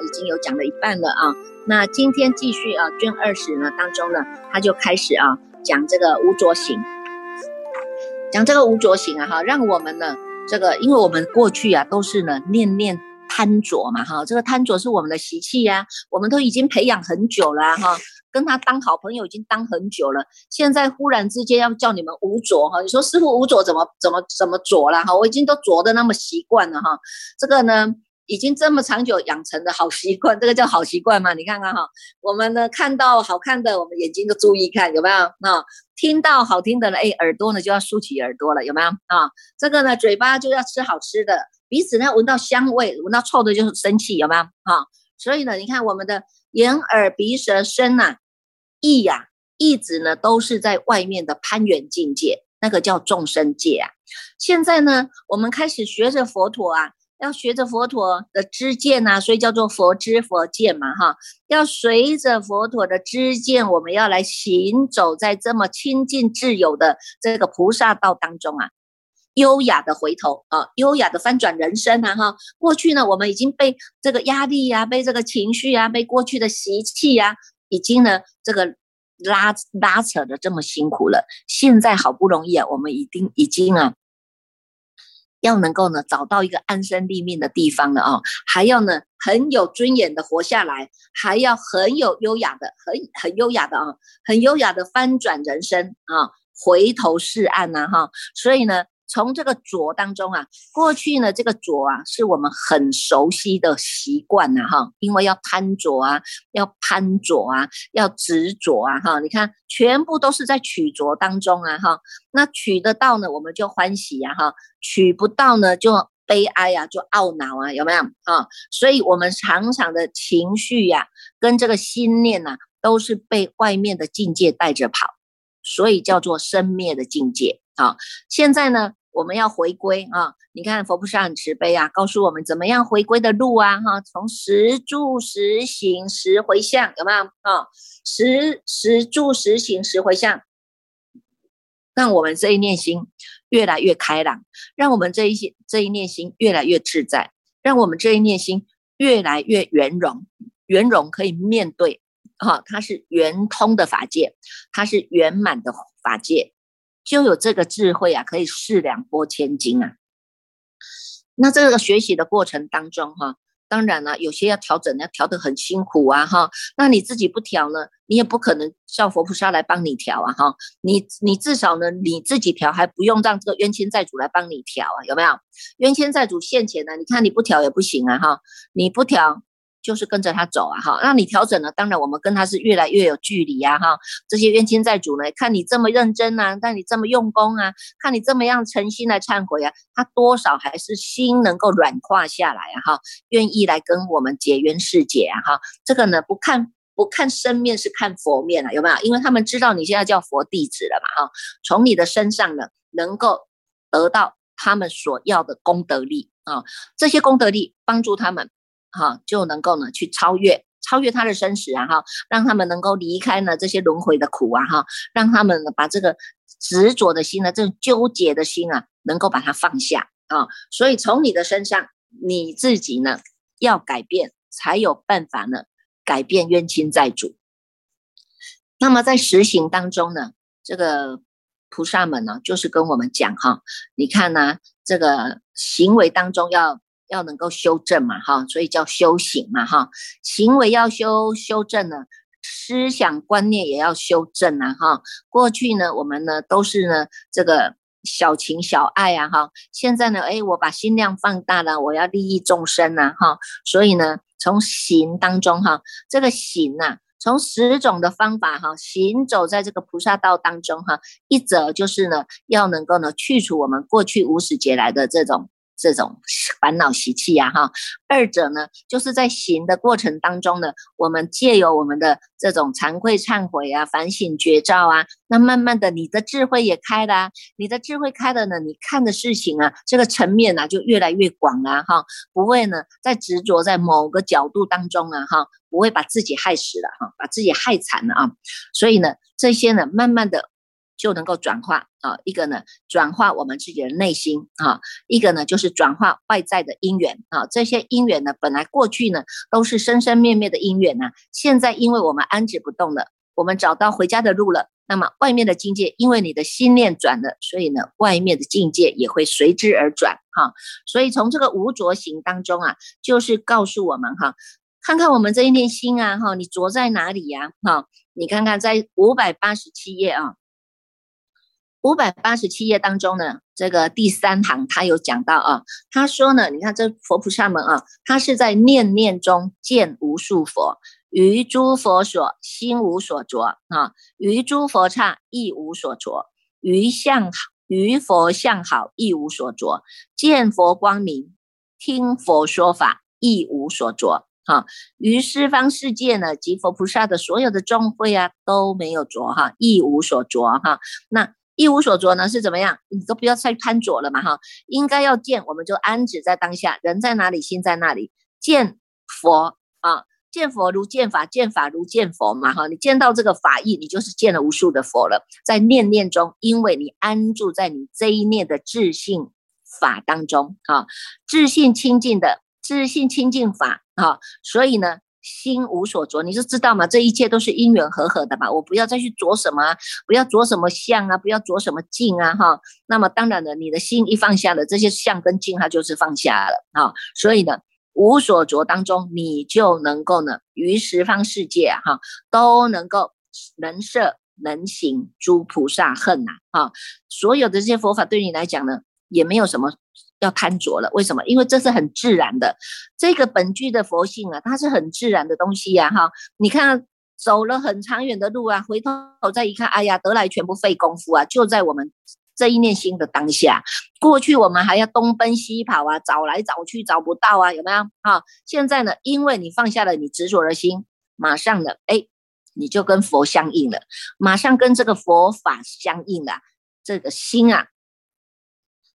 已经有讲了一半了啊，那今天继续啊卷二十呢当中呢，他就开始啊讲这个无着行，讲这个无着行啊哈，让我们呢这个，因为我们过去啊都是呢念念贪着嘛哈，这个贪着是我们的习气呀，我们都已经培养很久了哈，跟他当好朋友已经当很久了，现在忽然之间要叫你们无着哈，你说师傅无着怎么怎么怎么着了哈，我已经都着的那么习惯了哈，这个呢。已经这么长久养成的好习惯，这个叫好习惯嘛？你看看哈，我们呢看到好看的，我们眼睛就注意看，有没有啊？听到好听的了，哎，耳朵呢就要竖起耳朵了，有没有啊？这个呢，嘴巴就要吃好吃的，鼻子呢闻到香味，闻到臭的就是生气，有没有啊？所以呢，你看我们的眼耳鼻舌身呐，意呀，意指呢都是在外面的攀缘境界，那个叫众生界啊。现在呢，我们开始学着佛陀啊。要学着佛陀的知见呐，所以叫做佛知佛见嘛，哈。要随着佛陀的知见，我们要来行走在这么清净自由的这个菩萨道当中啊，优雅的回头啊，优雅的翻转人生啊，哈。过去呢，我们已经被这个压力呀，被这个情绪啊，被过去的习气呀，已经呢这个拉拉扯的这么辛苦了。现在好不容易啊，我们已经已经啊。要能够呢找到一个安身立命的地方了啊，还要呢很有尊严的活下来，还要很有优雅的，很很优雅的啊，很优雅的翻转人生啊，回头是岸呐哈，所以呢。从这个浊当中啊，过去呢，这个浊啊，是我们很熟悉的习惯呐，哈，因为要贪着啊，要攀着啊，要执着啊，哈，你看，全部都是在取着当中啊，哈，那取得到呢，我们就欢喜呀，哈，取不到呢，就悲哀呀，就懊恼啊，有没有啊？所以，我们常常的情绪呀，跟这个心念呐，都是被外面的境界带着跑，所以叫做生灭的境界。好，现在呢，我们要回归啊！你看佛菩萨很慈悲啊，告诉我们怎么样回归的路啊！哈，从十住十行十回向，有没有啊？十十住十行十回向，让我们这一念心越来越开朗，让我们这一些这一念心越来越自在，让我们这一念心越来越圆融，圆融可以面对，哈，它是圆通的法界，它是圆满的法界。就有这个智慧啊，可以四两拨千斤啊。那这个学习的过程当中哈，当然了，有些要调整，要调得很辛苦啊哈。那你自己不调呢，你也不可能叫佛菩萨来帮你调啊哈。你你至少呢，你自己调还不用让这个冤亲债主来帮你调啊，有没有？冤亲债主现钱呢，你看你不调也不行啊哈，你不调。就是跟着他走啊，哈，那你调整了，当然我们跟他是越来越有距离呀，哈。这些冤亲债主呢，看你这么认真啊，看你这么用功啊，看你这么样诚心来忏悔啊，他多少还是心能够软化下来啊，哈，愿意来跟我们结冤释结啊，哈。这个呢，不看不看身面是看佛面啊，有没有？因为他们知道你现在叫佛弟子了嘛，哈，从你的身上呢，能够得到他们所要的功德力啊，这些功德力帮助他们。哈，就能够呢去超越超越他的生死啊哈，让他们能够离开呢这些轮回的苦啊哈，让他们把这个执着的心呢，这种纠结的心啊，能够把它放下啊。所以从你的身上，你自己呢要改变，才有办法呢改变冤亲债主。那么在实行当中呢，这个菩萨们呢，就是跟我们讲哈，你看呢，这个行为当中要。要能够修正嘛，哈，所以叫修行嘛，哈，行为要修修正呢，思想观念也要修正啊，哈，过去呢，我们呢都是呢这个小情小爱啊，哈，现在呢，哎，我把心量放大了，我要利益众生啊，哈，所以呢，从行当中哈，这个行呐，从十种的方法哈，行走在这个菩萨道当中哈，一则就是呢，要能够呢去除我们过去无始劫来的这种。这种烦恼习气呀，哈，二者呢，就是在行的过程当中呢，我们借由我们的这种惭愧忏悔啊、反省觉照啊，那慢慢的你的智慧也开了，你的智慧开了呢，你看的事情啊，这个层面呢就越来越广了哈，不会呢再执着在某个角度当中啊，哈，不会把自己害死了哈，把自己害惨了啊，所以呢，这些呢，慢慢的就能够转化啊，一个呢转化我们自己的内心啊，一个呢就是转化外在的因缘啊。这些因缘呢，本来过去呢都是生生灭灭的因缘呢，现在因为我们安止不动了，我们找到回家的路了，那么外面的境界，因为你的心念转了，所以呢，外面的境界也会随之而转哈。所以从这个无着行当中啊，就是告诉我们哈，看看我们这一念心啊哈，你着在哪里呀哈？你看看在五百八十七页啊。五百八十七页当中呢，这个第三行他有讲到啊，他说呢，你看这佛菩萨们啊，他是在念念中见无数佛，于诸佛所心无所着啊，于诸佛刹亦无所着，于相于佛相好亦无所着，见佛光明，听佛说法亦无所着哈，于十方世界呢，及佛菩萨的所有的众会啊，都没有着哈，亦无所着哈，那。一无所着呢是怎么样？你都不要再贪着了嘛哈，应该要见，我们就安止在当下，人在哪里，心在那里。见佛啊，见佛如见法，见法如见佛嘛哈。你见到这个法义，你就是见了无数的佛了。在念念中，因为你安住在你这一念的自信法当中啊，自信清净的自信清净法啊，所以呢。心无所着，你就知道嘛，这一切都是因缘和合的嘛。我不要再去着什么，不要着什么相啊，不要着什么境啊，哈。那么当然了，你的心一放下了，这些相跟境，它就是放下了啊。所以呢，无所着当中，你就能够呢，于十方世界哈，都能够能摄能行诸菩萨恨呐，哈。所有的这些佛法对你来讲呢，也没有什么。要贪着了，为什么？因为这是很自然的，这个本具的佛性啊，它是很自然的东西呀，哈！你看走了很长远的路啊，回头再一看，哎呀，得来全不费功夫啊，就在我们这一念心的当下。过去我们还要东奔西跑啊，找来找去找不到啊，有没有？哈！现在呢，因为你放下了你执着的心，马上的，哎，你就跟佛相应了，马上跟这个佛法相应了，这个心啊。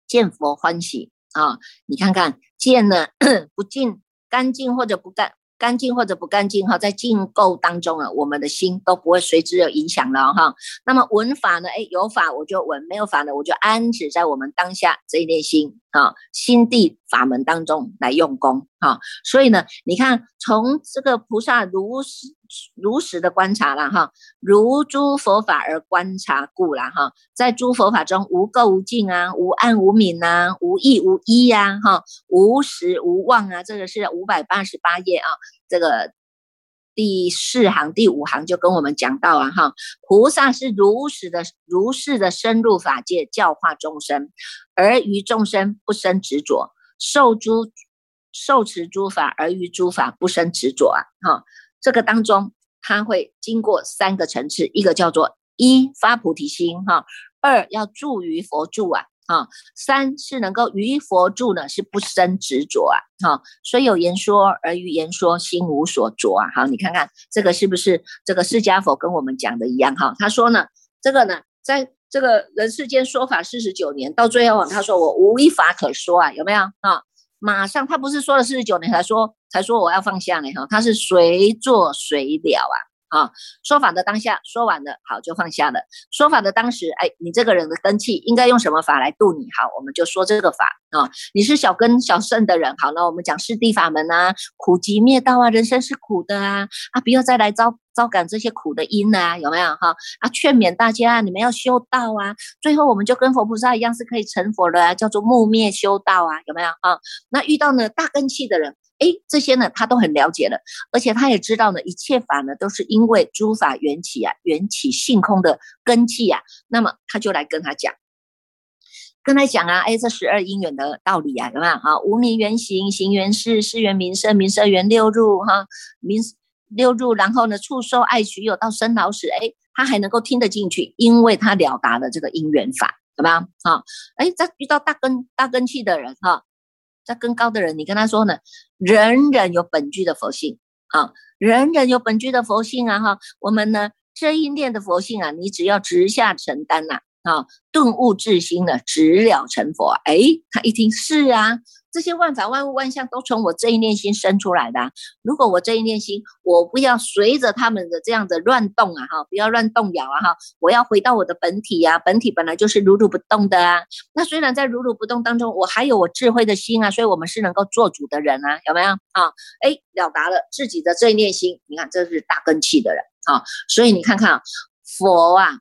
见佛欢喜啊！你看看见了，不净干净或者不干干净或者不干净哈，在净垢当中啊，我们的心都不会随之有影响了哈。那么闻法呢？哎，有法我就闻，没有法呢，我就安止在我们当下这一念心。啊，心地法门当中来用功啊，所以呢，你看从这个菩萨如实如实的观察了哈，如诸佛法而观察故了哈，在诸佛法中无垢无净啊，无暗无明啊，无异无一呀哈，无实无妄啊，这个是五百八十八页啊，这个。第四行、第五行就跟我们讲到啊，哈，菩萨是如实的、如是的深入法界教化众生，而于众生不生执着，受诸受持诸法而于诸法不生执着啊，哈，这个当中他会经过三个层次，一个叫做一发菩提心哈，二要住于佛住啊。啊，三是能够于佛住呢，是不生执着啊。哈，虽有言说而于言说心无所着啊。好，你看看这个是不是这个释迦佛跟我们讲的一样？哈，他说呢，这个呢，在这个人世间说法四十九年，到最后他说我无一法可说啊，有没有啊？马上他不是说了四十九年才说才说我要放下呢？哈，他是随做随了啊。啊，说法的当下说完了，好就放下了。说法的当时，哎，你这个人的根气应该用什么法来度你？好，我们就说这个法啊。你是小根小圣的人，好，那我们讲四谛法门啊，苦集灭道啊，人生是苦的啊，啊，不要再来招招感这些苦的因啊，有没有哈？啊，劝勉大家，你们要修道啊。最后我们就跟佛菩萨一样，是可以成佛的啊，叫做木灭修道啊，有没有啊？那遇到呢大根气的人。哎，这些呢，他都很了解了，而且他也知道呢，一切法呢，都是因为诸法缘起啊，缘起性空的根气呀。那么他就来跟他讲，跟他讲啊，哎，这十二因缘的道理啊，有没有啊？无名缘行，行缘事，事缘名色，名色缘六入哈，名六入，然后呢，触受爱取有到生老死，哎，他还能够听得进去，因为他了达了这个因缘法，怎么样？哈，哎，在遇到大根大根气的人哈。在更高的人，你跟他说呢，人人有本具的佛性啊，人人有本具的佛性啊，哈，我们呢这一念的佛性啊，你只要直下承担呐，啊顿悟至心的，直了成佛。哎，他一听是啊。这些万法万物万象都从我这一念心生出来的。如果我这一念心，我不要随着他们的这样的乱动啊，哈，不要乱动摇啊，哈，我要回到我的本体呀，本体本来就是如如不动的啊。那虽然在如如不动当中，我还有我智慧的心啊，所以我们是能够做主的人啊，有没有啊？哎，了达了自己的这一念心，你看这是大根器的人啊，所以你看看，佛啊。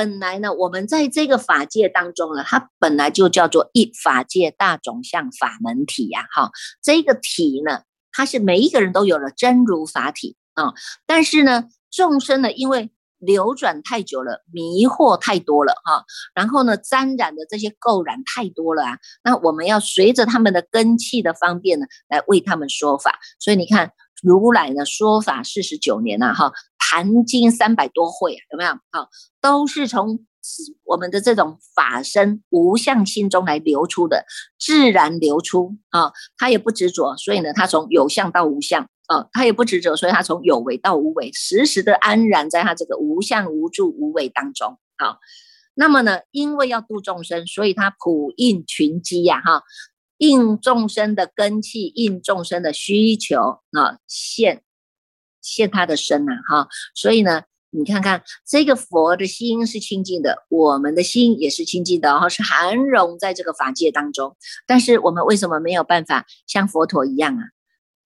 本来呢，我们在这个法界当中呢，它本来就叫做一法界大种相法门体呀，哈，这个体呢，它是每一个人都有了真如法体啊，但是呢，众生呢，因为流转太久了，迷惑太多了哈，然后呢，沾染的这些垢染太多了啊，那我们要随着他们的根器的方便呢，来为他们说法，所以你看。如来呢说法四十九年了哈，谈经三百多会，有没有？好，都是从我们的这种法身无相心中来流出的，自然流出啊。他也不执着，所以呢，他从有相到无相啊，他也不执着，所以他从有为到无为，时时的安然在他这个无相无住无为当中。好，那么呢，因为要度众生，所以他普应群机呀，哈。应众生的根器，应众生的需求啊，现现他的身呐，哈，所以呢，你看看这个佛的心是清净的，我们的心也是清净的，哈，是含容在这个法界当中。但是我们为什么没有办法像佛陀一样啊？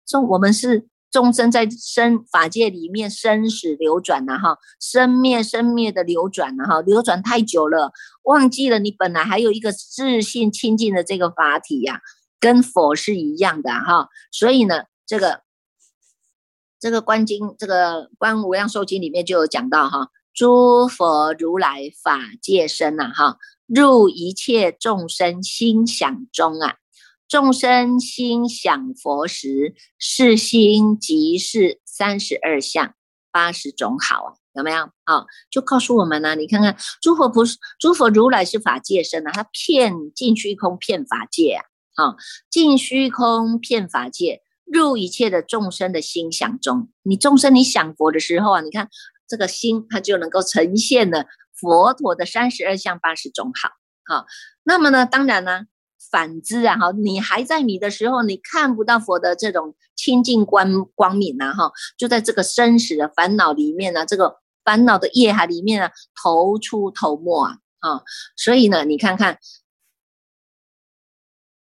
众我们是。众生在生法界里面生死流转呐，哈，生灭生灭的流转呐，哈，流转太久了，忘记了你本来还有一个自信清净的这个法体呀，跟佛是一样的哈，所以呢，这个这个观经，这个观无量寿经里面就有讲到哈，诸佛如来法界身呐，哈，入一切众生心想中啊。众生心想佛时，是心即是三十二相八十种好啊，有没有？好，就告诉我们呢。你看看，诸佛不是诸佛如来是法界身啊，他骗尽虚空，骗法界啊。好，尽虚空骗法界，入一切的众生的心想中。你众生你想佛的时候啊，你看这个心，它就能够呈现了佛陀的三十二相八十种好。好，那么呢，当然呢。反之啊，哈，你还在迷的时候，你看不到佛的这种清净光光明呐，哈，就在这个生死的烦恼里面呢，这个烦恼的业海里面呢，头出头没啊，啊，所以呢，你看看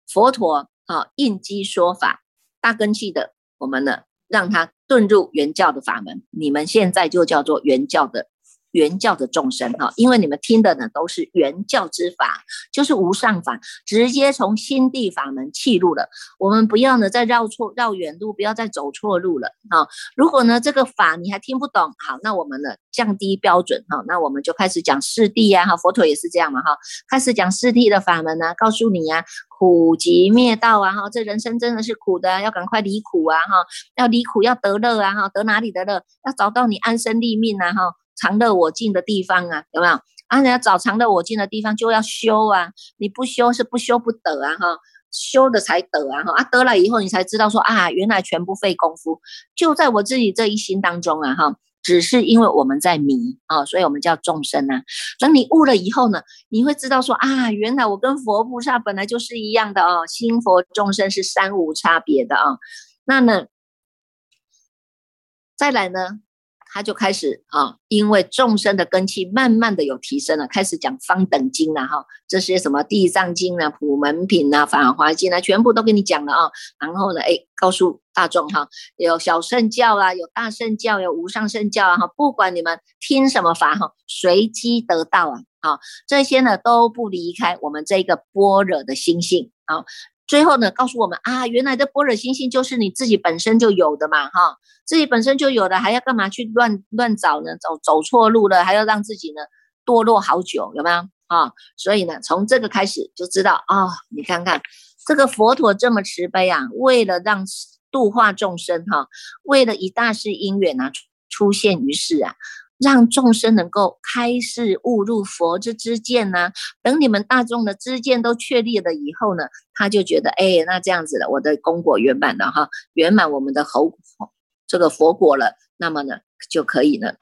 佛陀啊，应机说法，大根器的，我们呢，让他遁入原教的法门，你们现在就叫做原教的。原教的众生哈，因为你们听的呢都是原教之法，就是无上法，直接从心地法门弃入了。我们不要呢再绕错绕远路，不要再走错路了哈。如果呢这个法你还听不懂，好，那我们呢降低标准哈，那我们就开始讲四谛呀哈，佛陀也是这样嘛哈，开始讲四谛的法门呢，告诉你呀，苦集灭道啊哈，这人生真的是苦的，要赶快离苦啊哈，要离苦要得乐啊哈，得哪里的乐？要找到你安身立命啊哈。常乐我净的地方啊，有没有？啊，人家找常乐我净的地方就要修啊，你不修是不修不得啊，哈，修的才得啊，哈，啊，得了以后你才知道说啊，原来全部费功夫，就在我自己这一心当中啊，哈，只是因为我们在迷啊，所以我们叫众生啊。等你悟了以后呢，你会知道说啊，原来我跟佛菩萨本来就是一样的哦，心佛众生是三无差别的啊。那呢，再来呢？他就开始啊，因为众生的根气慢慢的有提升了，开始讲方等经了哈，这些什么地藏经啊、普门品啊、法华经啊，全部都给你讲了啊。然后呢，哎，告诉大众哈，有小圣教啊，有大圣教，有无上圣教啊，哈，不管你们听什么法哈，随机得道啊，好，这些呢都不离开我们这个般若的心性啊。最后呢，告诉我们啊，原来的般若心性就是你自己本身就有的嘛，哈，自己本身就有的，还要干嘛去乱乱找呢？走走错路了，还要让自己呢堕落好久，有没有啊？所以呢，从这个开始就知道啊，你看看这个佛陀这么慈悲啊，为了让度化众生哈，为了以大事因缘啊出现于世啊。让众生能够开示悟入佛之知见呢？等你们大众的知见都确立了以后呢，他就觉得，哎，那这样子了，我的功果圆满了哈，圆满我们的猴这个佛果了，那么呢，就可以呢，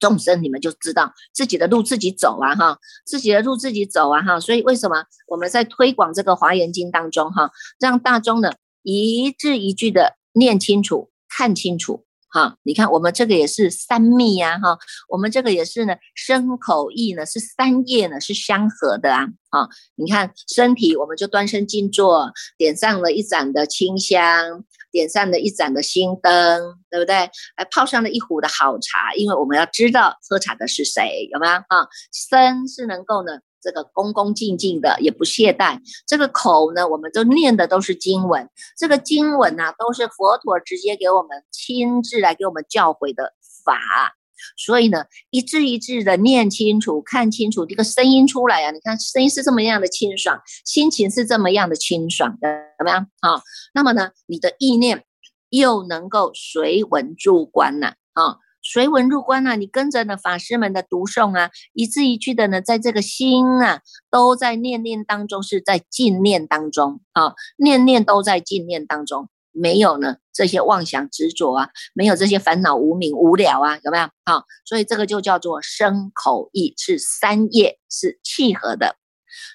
众生，你们就知道自己的路自己走啊，哈，自己的路自己走啊，哈。所以为什么我们在推广这个华严经当中，哈，让大众呢一字一句的念清楚、看清楚。哈，你看我们这个也是三密呀，哈，我们这个也是呢，身口意呢是三业呢是相合的啊，啊，你看身体我们就端身静坐，点上了一盏的清香，点上了一盏的心灯，对不对？还泡上了一壶的好茶，因为我们要知道喝茶的是谁，有没有啊？身是能够呢。这个恭恭敬敬的，也不懈怠。这个口呢，我们都念的都是经文。这个经文呢，都是佛陀直接给我们亲自来给我们教诲的法。所以呢，一字一字的念清楚、看清楚，这个声音出来啊，你看声音是这么样的清爽，心情是这么样的清爽的，怎么样？好，那么呢，你的意念又能够随文入观呢？啊。随文入观啊，你跟着呢法师们的读诵啊，一字一句的呢，在这个心啊，都在念念当中，是在静念当中啊，念念都在静念当中，没有呢这些妄想执着啊，没有这些烦恼无名无聊啊，有没有？好，所以这个就叫做身口意是三业是契合的，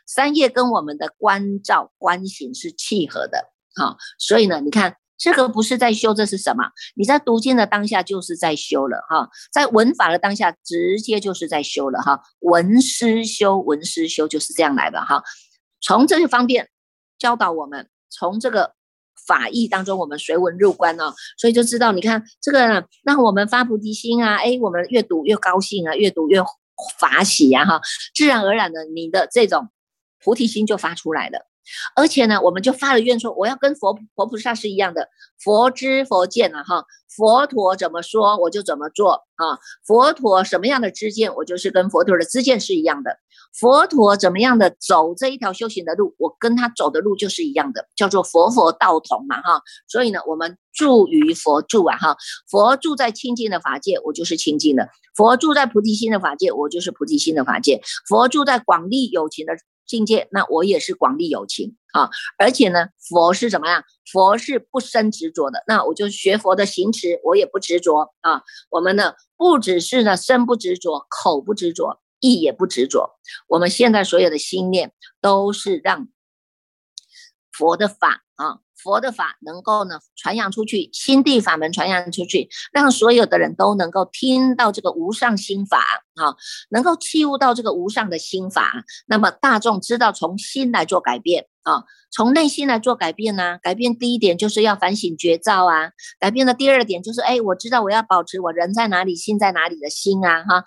三业跟我们的观照观行是契合的，好，所以呢，你看。这个不是在修，这是什么？你在读经的当下就是在修了哈，在文法的当下直接就是在修了哈。文思修，文思修就是这样来的哈。从这些方面教导我们，从这个法义当中，我们随文入观哦，所以就知道，你看这个让我们发菩提心啊，哎，我们越读越高兴啊，越读越法喜呀哈，自然而然的，你的这种菩提心就发出来了。而且呢，我们就发了愿说，我要跟佛佛菩萨是一样的，佛知佛见了哈，佛陀怎么说我就怎么做啊，佛陀什么样的知见，我就是跟佛陀的知见是一样的，佛陀怎么样的走这一条修行的路，我跟他走的路就是一样的，叫做佛佛道同嘛哈。所以呢，我们住于佛住啊哈，佛住在清净的法界，我就是清净的；佛住在菩提心的法界，我就是菩提心的法界；佛住在广利有情的。境界，那我也是广利有情啊，而且呢，佛是怎么样？佛是不生执着的，那我就学佛的行持，我也不执着啊。我们呢，不只是呢身不执着，口不执着，意也不执着。我们现在所有的心念，都是让佛的法啊。佛的法能够呢传扬出去，心地法门传扬出去，让所有的人都能够听到这个无上心法啊，能够契悟到这个无上的心法。那么大众知道从心来做改变啊，从内心来做改变呢？改变第一点就是要反省觉照啊，改变的第二点就是哎，我知道我要保持我人在哪里，心在哪里的心啊哈。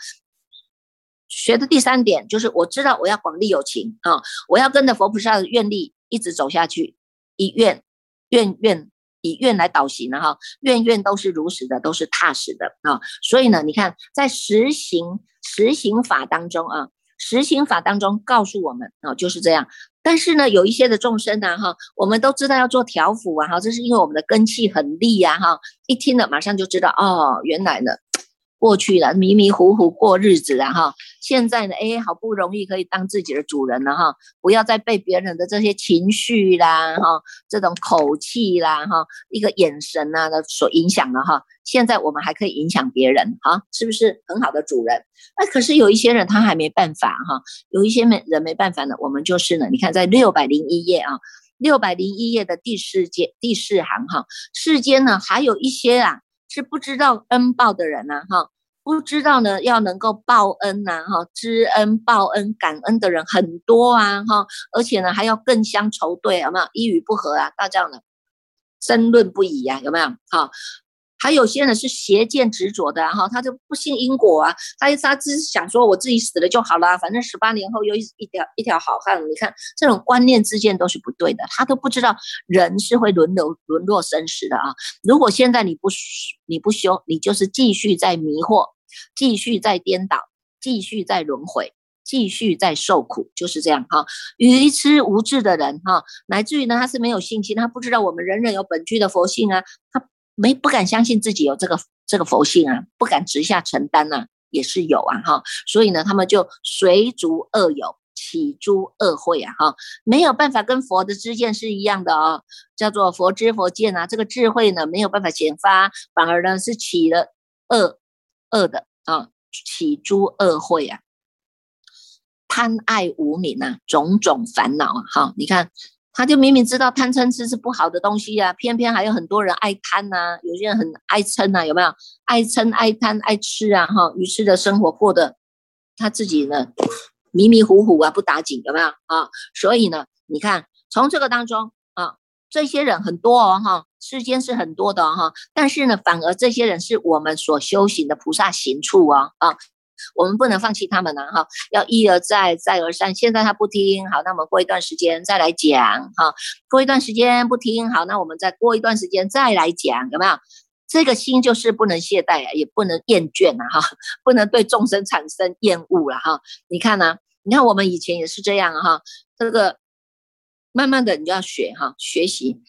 学的第三点就是我知道我要广利有情啊，我要跟着佛菩萨的愿力一直走下去，一愿。愿愿以愿来导行的哈，愿愿都是如实的，都是踏实的啊。所以呢，你看在实行实行法当中啊，实行法当中告诉我们啊，就是这样。但是呢，有一些的众生呢哈，我们都知道要做调伏啊哈，这是因为我们的根气很利呀哈，一听了马上就知道哦，原来呢。过去了，迷迷糊糊过日子了哈。现在呢，哎，好不容易可以当自己的主人了哈，不要再被别人的这些情绪啦哈，这种口气啦哈，一个眼神呐的所影响了哈。现在我们还可以影响别人哈，是不是很好的主人？那可是有一些人他还没办法哈，有一些没人没办法呢。我们就是呢，你看在六百零一页啊，六百零一页的第四节第四行哈，世间呢还有一些啊。是不知道恩报的人呐，哈，不知道呢，要能够报恩呐，哈，知恩报恩感恩的人很多啊，哈，而且呢，还要更相仇对，有没有？一语不合啊，大家呢争论不已呀，有没有？好。还有些人是邪见执着的哈，他就不信因果啊，他他只是想说我自己死了就好了，反正十八年后又一一条一条好汉。你看这种观念之间都是不对的，他都不知道人是会沦流沦落生死的啊。如果现在你不你不修，你就是继续在迷惑，继续在颠倒，继续在轮回，继续在受苦，就是这样哈。愚痴无智的人哈，乃至于呢他是没有信心，他不知道我们人人有本具的佛性啊，他。没不敢相信自己有这个这个佛性啊，不敢直下承担呐，也是有啊哈，所以呢，他们就随逐恶友，起诸恶会啊哈，没有办法跟佛的知见是一样的哦，叫做佛知佛见啊，这个智慧呢没有办法显发，反而呢是起了恶恶的啊，起诸恶慧啊，贪爱无名啊，种种烦恼啊，哈，你看。他就明明知道贪嗔痴是不好的东西啊，偏偏还有很多人爱贪呐，有些人很爱嗔呐，有没有？爱嗔、爱贪、爱吃啊，哈，于是的生活过得他自己呢迷迷糊糊啊，不打紧，有没有啊？所以呢，你看从这个当中啊，这些人很多哦，哈，世间是很多的哈，但是呢，反而这些人是我们所修行的菩萨行处啊，啊。我们不能放弃他们呢，哈，要一而再，再而三。现在他不听，好，那我们过一段时间再来讲，哈，过一段时间不听，好，那我们再过一段时间再来讲，有没有？这个心就是不能懈怠啊，也不能厌倦啊，哈，不能对众生产生厌恶了，哈。你看呢？你看我们以前也是这样，哈，这个慢慢的你就要学，哈，学习。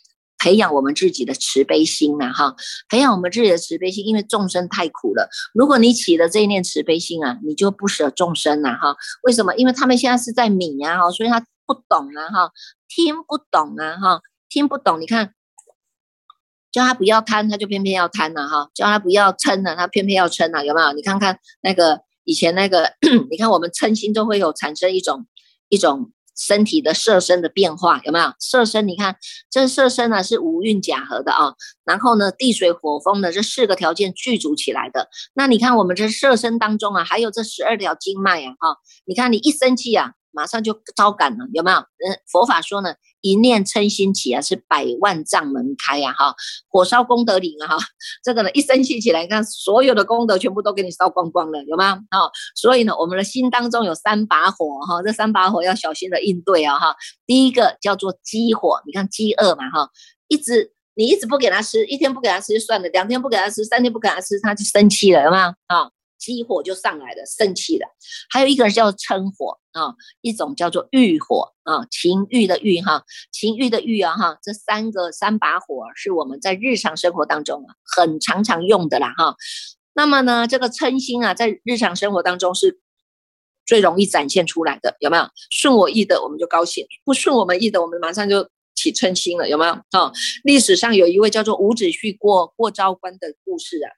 培养我们自己的慈悲心呐，哈，培养我们自己的慈悲心，因为众生太苦了。如果你起了这一念慈悲心啊，你就不舍众生呐，哈。为什么？因为他们现在是在泯啊，哈，所以他不懂啊，哈，听不懂啊，哈，听不懂。你看，叫他不要贪，他就偏偏要贪呐，哈；叫他不要嗔呢，他偏偏要嗔呐，有没有？你看看那个以前那个，你看我们嗔心都会有产生一种一种。身体的色身的变化有没有？色身，你看这色身呢是五蕴假合的啊，然后呢地水火风的这四个条件具足起来的。那你看我们这色身当中啊，还有这十二条经脉啊，哈，你看你一生气啊。马上就招感了，有没有？嗯，佛法说呢，一念嗔心起啊，是百万丈门开呀，哈，火烧功德林啊，哈，这个呢，一生气起来，你看所有的功德全部都给你烧光光了，有吗？啊，所以呢，我们的心当中有三把火，哈，这三把火要小心的应对啊，哈，第一个叫做饥火，你看饥饿嘛，哈，一直你一直不给他吃，一天不给他吃就算了，两天不给他吃，三天不给他吃，他就生气了，有吗？啊。激火就上来了，生气了。还有一个叫嗔火啊，一种叫做欲火啊，情欲的欲哈，情欲的欲啊哈。这三个三把火是我们在日常生活当中啊很常常用的啦哈。那么呢，这个嗔心啊，在日常生活当中是最容易展现出来的，有没有？顺我意的我们就高兴，不顺我们意的我们马上就起嗔心了，有没有？哦，历史上有一位叫做伍子胥过过昭关的故事啊。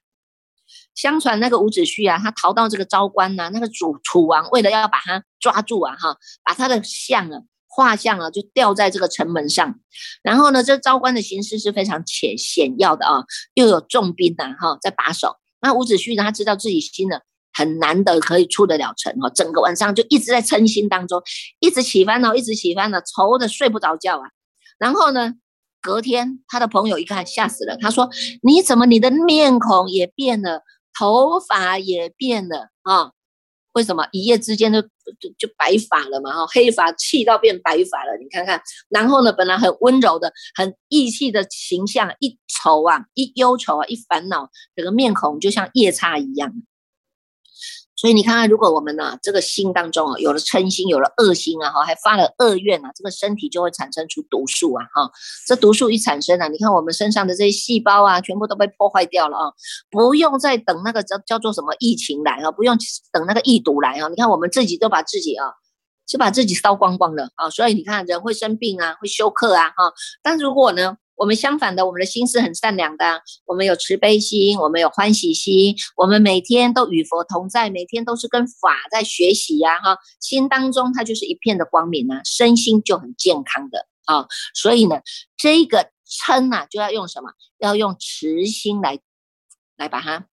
相传那个伍子胥啊，他逃到这个昭关呐，那个楚楚王为了要把他抓住啊，哈，把他的像啊、画像啊，就吊在这个城门上。然后呢，这昭关的形势是非常险险要的啊，又有重兵呐，哈，在把守。那伍子胥，他知道自己心呢很难得可以出得了城哈，整个晚上就一直在嗔心当中，一直起烦恼，一直起烦恼，愁的睡不着觉啊。然后呢？隔天，他的朋友一看，吓死了。他说：“你怎么你的面孔也变了，头发也变了啊？为什么一夜之间就就就白发了嘛？哈，黑发气到变白发了。你看看，然后呢，本来很温柔的、很义气的形象，一愁啊，一忧愁啊，一烦恼，整个面孔就像夜叉一样。”所以你看看，如果我们呢这个心当中啊有了嗔心，有了恶心啊哈，还发了恶愿啊，这个身体就会产生出毒素啊哈。这毒素一产生啊，你看我们身上的这些细胞啊，全部都被破坏掉了啊，不用再等那个叫叫做什么疫情来啊，不用等那个疫毒来啊。你看我们自己都把自己啊，就把自己烧光光了啊。所以你看人会生病啊，会休克啊哈。但如果呢？我们相反的，我们的心是很善良的，我们有慈悲心，我们有欢喜心，我们每天都与佛同在，每天都是跟法在学习呀，哈，心当中它就是一片的光明啊，身心就很健康的啊，所以呢，这个嗔呐，就要用什么？要用慈心来，来把它，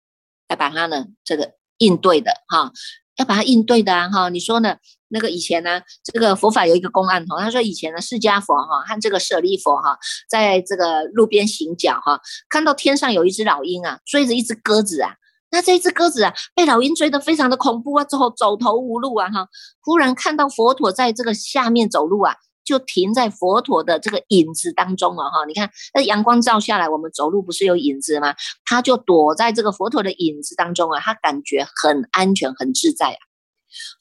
来把它呢，这个应对的哈，要把它应对的啊，哈，你说呢？那个以前呢，这个佛法有一个公案哈，他说以前呢，释迦佛哈和这个舍利佛哈，在这个路边行脚哈，看到天上有一只老鹰啊，追着一只鸽子啊，那这只鸽子啊，被老鹰追得非常的恐怖啊，之后走投无路啊哈，忽然看到佛陀在这个下面走路啊，就停在佛陀的这个影子当中了哈，你看那阳光照下来，我们走路不是有影子吗？他就躲在这个佛陀的影子当中啊，他感觉很安全很自在啊。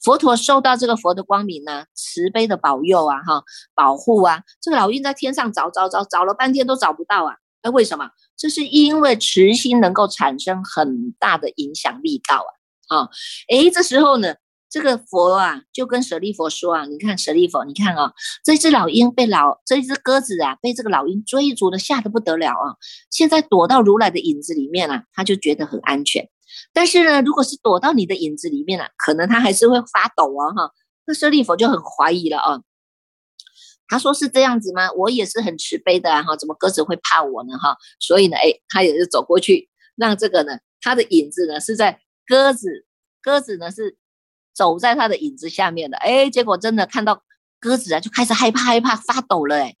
佛陀受到这个佛的光明呢，慈悲的保佑啊，哈，保护啊，这个老鹰在天上找找找找了半天都找不到啊，那为什么？这是因为慈心能够产生很大的影响力道啊，啊，诶，这时候呢，这个佛啊就跟舍利佛说啊，你看舍利佛，你看啊，这只老鹰被老这只鸽子啊被这个老鹰追逐的吓得不得了啊，现在躲到如来的影子里面啊，他就觉得很安全。但是呢，如果是躲到你的影子里面了，可能他还是会发抖啊哈。那舍利佛就很怀疑了啊。他说是这样子吗？我也是很慈悲的啊哈，怎么鸽子会怕我呢哈？所以呢，哎，他也是走过去，让这个呢，他的影子呢是在鸽子，鸽子呢是走在他的影子下面的，哎，结果真的看到鸽子啊，就开始害怕害怕发抖了哎。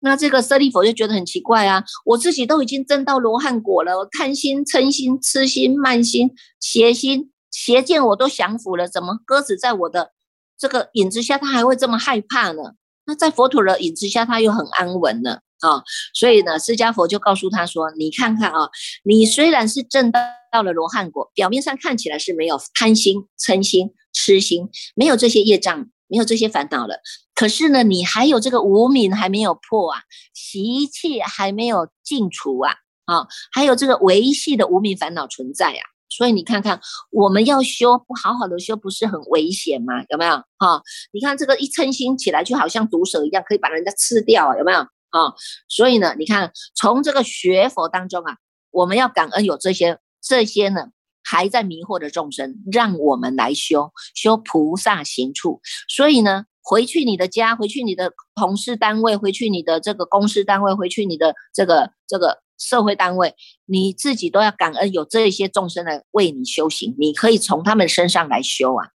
那这个舍利佛就觉得很奇怪啊，我自己都已经证到罗汉果了，贪心、嗔心、痴心、慢心、邪心、邪见我都降服了，怎么鸽子在我的这个影子下，它还会这么害怕呢？那在佛陀的影子下，他又很安稳呢啊，所以呢，释迦佛就告诉他说：“你看看啊，你虽然是证到了罗汉果，表面上看起来是没有贪心、嗔心、痴心，没有这些业障，没有这些烦恼了。可是呢，你还有这个无名还没有破啊，习气还没有尽除啊，啊，还有这个维系的无名烦恼存在呀。”所以你看看，我们要修不好好的修，不是很危险吗？有没有？哈，你看这个一嗔心起来，就好像毒蛇一样，可以把人家吃掉？有没有？啊，所以呢，你看从这个学佛当中啊，我们要感恩有这些这些呢还在迷惑的众生，让我们来修修菩萨行处。所以呢，回去你的家，回去你的同事单位，回去你的这个公司单位，回去你的这个这个。社会单位，你自己都要感恩有这些众生来为你修行，你可以从他们身上来修啊。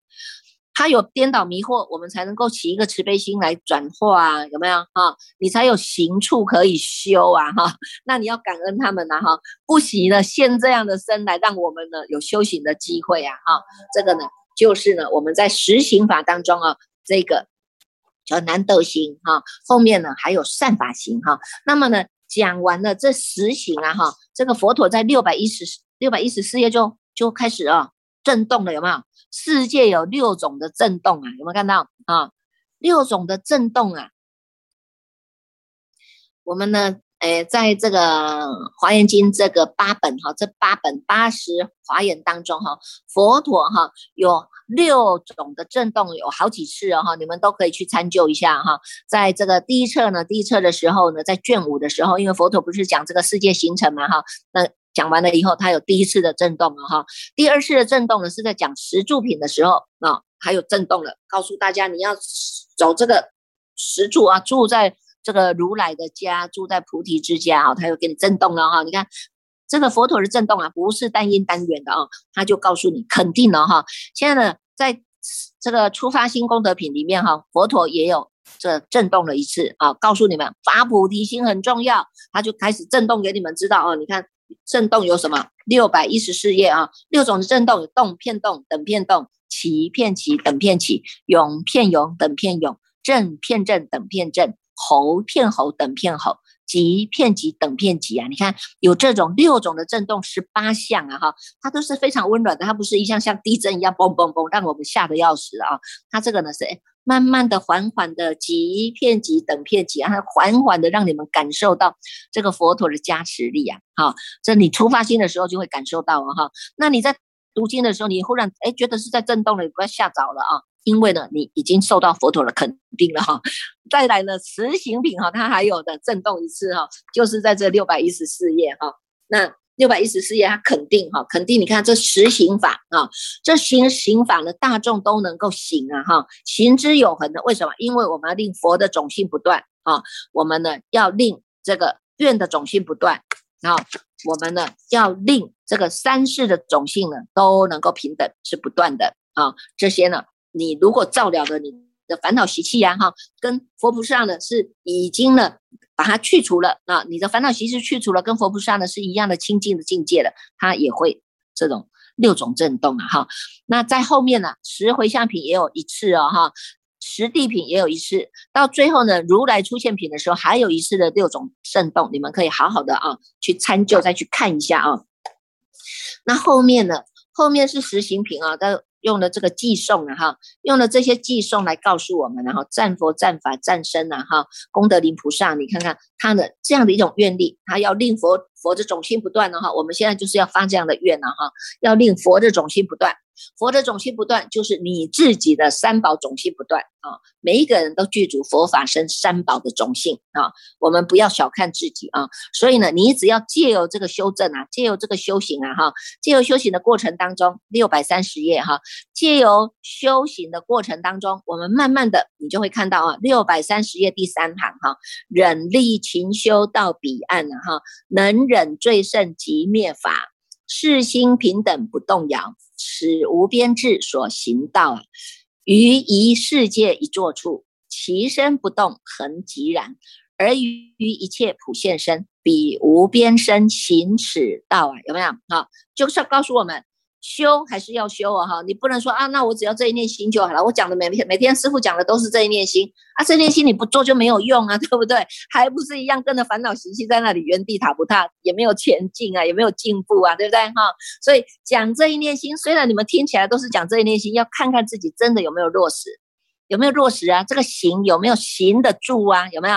他有颠倒迷惑，我们才能够起一个慈悲心来转化啊，有没有哈？你才有行处可以修啊哈。那你要感恩他们呐哈，不惜呢现这样的身来让我们呢有修行的机会啊哈。这个呢就是呢我们在实行法当中啊，这个叫难得行哈。后面呢还有善法行哈。那么呢？讲完了这十行啊，哈，这个佛陀在六百一十六百一十四页就就开始啊震动了，有没有？世界有六种的震动啊，有没有看到啊？六种的震动啊，我们呢，诶，在这个华严经这个八本哈，这八本八十华严当中哈，佛陀哈有。六种的震动有好几次哈，你们都可以去参究一下哈。在这个第一册呢，第一册的时候呢，在卷五的时候，因为佛陀不是讲这个世界形成嘛哈，那讲完了以后，他有第一次的震动了哈。第二次的震动呢，是在讲十住品的时候啊，还有震动了，告诉大家你要走这个十住啊，住在这个如来的家，住在菩提之家啊，他又给你震动了哈。你看。这个佛陀的震动啊，不是单因单缘的啊，他就告诉你肯定了哈。现在呢，在这个初发心功德品里面哈，佛陀也有这震动了一次啊，告诉你们发菩提心很重要，他就开始震动给你们知道哦。你看震动有什么？六百一十四页啊，六种的震动有动片动等片动，起片起等片起，涌片涌等片涌，震片震等片震，吼片吼等片吼。极片极等片极啊！你看有这种六种的震动，十八项啊哈，它都是非常温暖的，它不是一项像地震一样嘣嘣嘣，让我们吓得要死啊！它这个呢是慢慢的、缓缓的几片几等片极啊，缓缓的让你们感受到这个佛陀的加持力啊！哈，这你出发心的时候就会感受到啊哈。那你在读经的时候，你忽然哎觉得是在震动了，你不要吓着了啊！因为呢，你已经受到佛陀的肯定了哈。再来呢，实行品哈，它还有的震动一次哈，就是在这六百一十四页哈。那六百一十四页它肯定哈，肯定你看这实行法啊，这行行法呢，大众都能够行啊哈，行之有恒的。为什么？因为我们要令佛的种性不断啊，我们呢要令这个愿的种性不断，啊我们呢要令这个三世的种性呢都能够平等，是不断的啊。这些呢。你如果照了的你的烦恼习气呀，哈，跟佛菩萨呢是已经呢把它去除了啊，你的烦恼习气去除了，跟佛菩萨呢是一样的清净的境界了，它也会这种六种震动啊，哈。那在后面呢，十回向品也有一次哦，哈，十地品也有一次，到最后呢，如来出现品的时候还有一次的六种震动，你们可以好好的啊去参究，再去看一下啊。那后面呢，后面是实行品啊，但。用了这个寄送啊哈，用了这些寄送来告诉我们，然后战佛、战法、战身啊哈，功德林菩萨，你看看他的这样的一种愿力，他要令佛佛的种性不断的哈，我们现在就是要发这样的愿了哈，要令佛的种性不断，佛的种性不断，就是你自己的三宝种性不断啊。每一个人都具足佛法生三宝的种性啊。我们不要小看自己啊。所以呢，你只要借由这个修正啊，借由这个修行啊，哈，借由修行的过程当中，六百三十页哈，借由修行的过程当中，我们慢慢的，你就会看到啊，六百三十页第三行哈，忍力勤修到彼岸了哈，能忍最胜极灭法。世心平等不动摇，此无边智所行道啊！于一世界一座处，其身不动，恒即然；而于一切普现身，彼无边身行此道啊！有没有？好，就是告诉我们。修还是要修啊哈，你不能说啊，那我只要这一念心就好了。我讲的每天每天师傅讲的都是这一念心啊，这一念心你不做就没有用啊，对不对？还不是一样跟着烦恼习气在那里原地踏步踏，也没有前进啊，也没有进步啊，对不对哈？所以讲这一念心，虽然你们听起来都是讲这一念心，要看看自己真的有没有落实，有没有落实啊？这个行有没有行得住啊？有没有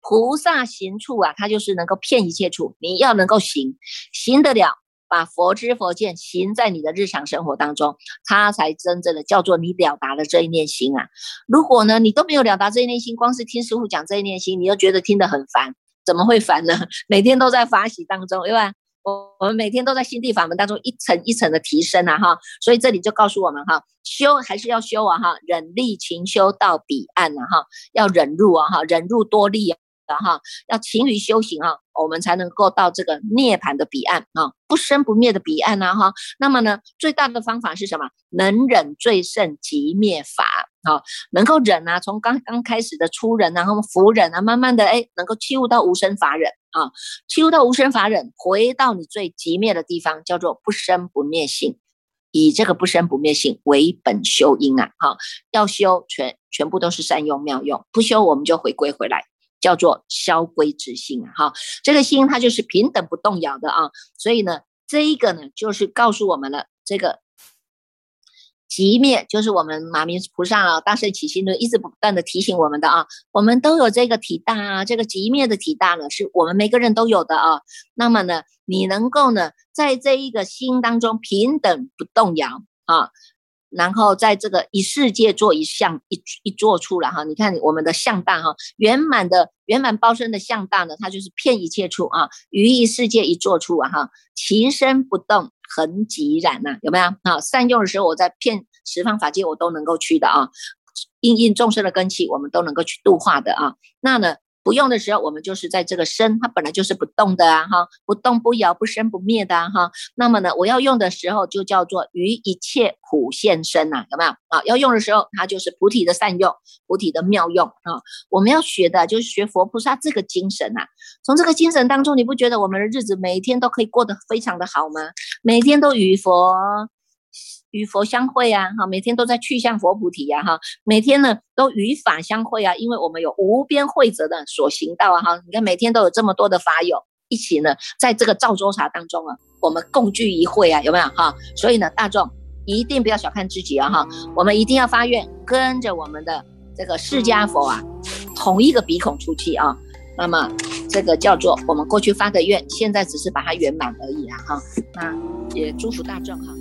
菩萨行处啊？它就是能够骗一切处，你要能够行，行得了。把佛知佛见行在你的日常生活当中，它才真正的叫做你了达了这一念心啊！如果呢，你都没有了达这一念心，光是听师傅讲这一念心，你又觉得听得很烦，怎么会烦呢？每天都在发喜当中，对吧？我我们每天都在心地法门当中一层一层的提升啊，哈！所以这里就告诉我们哈，修还是要修啊，哈！忍力勤修到彼岸啊，哈！要忍入啊，哈！忍入多力啊的。哈，要勤于修行啊，我们才能够到这个涅槃的彼岸啊，不生不灭的彼岸呢哈。那么呢，最大的方法是什么？能忍最胜即灭法啊，能够忍啊，从刚刚开始的初忍啊，然后福忍啊，慢慢的哎，能够切入到无生法忍啊，切入到无生法忍，回到你最极灭的地方，叫做不生不灭性，以这个不生不灭性为本修因啊，哈，要修全全部都是善用妙用，不修我们就回归回来。叫做消归之心啊，哈，这个心它就是平等不动摇的啊，所以呢，这一个呢，就是告诉我们了，这个极灭就是我们马明菩萨啊，大圣起心论一直不断的提醒我们的啊，我们都有这个体大啊，这个极灭的体大呢，是我们每个人都有的啊。那么呢，你能够呢，在这一个心当中平等不动摇啊。然后在这个一世界做一相一一做出来哈，你看我们的相大哈，圆满的圆满包身的相大呢，它就是骗一切处啊，于一世界一做出啊哈，其身不动，恒寂然呐，有没有啊？善用的时候，我在骗十方法界，我都能够去的啊，应应众生的根器，我们都能够去度化的啊，那呢？不用的时候，我们就是在这个身，它本来就是不动的啊，哈，不动不摇，不生不灭的啊，哈。那么呢，我要用的时候就叫做于一切苦现身呐，有没有啊？要用的时候，它就是菩提的善用，菩提的妙用啊。我们要学的就是学佛菩萨这个精神呐。从这个精神当中，你不觉得我们的日子每天都可以过得非常的好吗？每天都与佛。与佛相会啊，哈，每天都在去向佛菩提呀，哈，每天呢都与法相会啊，因为我们有无边慧者的所行道啊，哈，你看每天都有这么多的法友一起呢，在这个赵州茶当中啊，我们共聚一会啊，有没有哈？所以呢，大众一定不要小看自己啊，哈，我们一定要发愿，跟着我们的这个释迦佛啊，同一个鼻孔出气啊，那么这个叫做我们过去发的愿，现在只是把它圆满而已啊，哈，那也祝福大众哈。